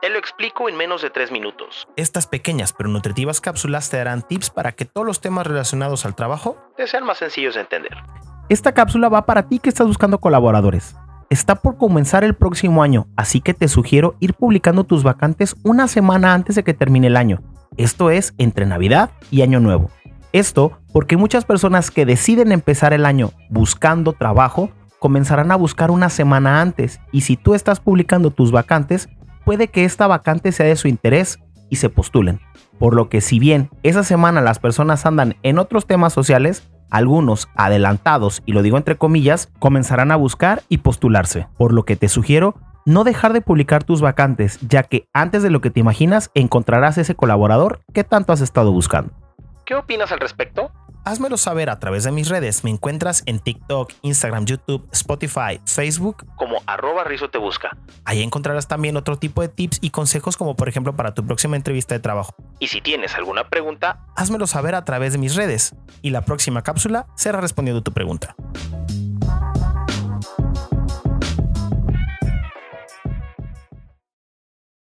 Te lo explico en menos de 3 minutos. Estas pequeñas pero nutritivas cápsulas te darán tips para que todos los temas relacionados al trabajo te sean más sencillos de entender. Esta cápsula va para ti que estás buscando colaboradores. Está por comenzar el próximo año, así que te sugiero ir publicando tus vacantes una semana antes de que termine el año. Esto es entre Navidad y Año Nuevo. Esto porque muchas personas que deciden empezar el año buscando trabajo comenzarán a buscar una semana antes y si tú estás publicando tus vacantes, puede que esta vacante sea de su interés y se postulen. Por lo que si bien esa semana las personas andan en otros temas sociales, algunos adelantados, y lo digo entre comillas, comenzarán a buscar y postularse. Por lo que te sugiero no dejar de publicar tus vacantes, ya que antes de lo que te imaginas encontrarás ese colaborador que tanto has estado buscando. ¿Qué opinas al respecto? Házmelo saber a través de mis redes. Me encuentras en TikTok, Instagram, YouTube, Spotify, Facebook como arroba Rizo te busca. Ahí encontrarás también otro tipo de tips y consejos como por ejemplo para tu próxima entrevista de trabajo. Y si tienes alguna pregunta, házmelo saber a través de mis redes y la próxima cápsula será respondiendo tu pregunta.